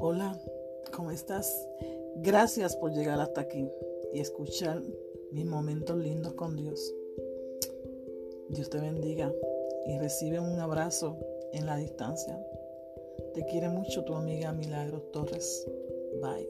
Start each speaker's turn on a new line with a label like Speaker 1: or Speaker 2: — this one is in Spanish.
Speaker 1: Hola, ¿cómo estás? Gracias por llegar hasta aquí y escuchar mis momentos lindos con Dios. Dios te bendiga y recibe un abrazo en la distancia. Te quiere mucho tu amiga Milagros Torres. Bye.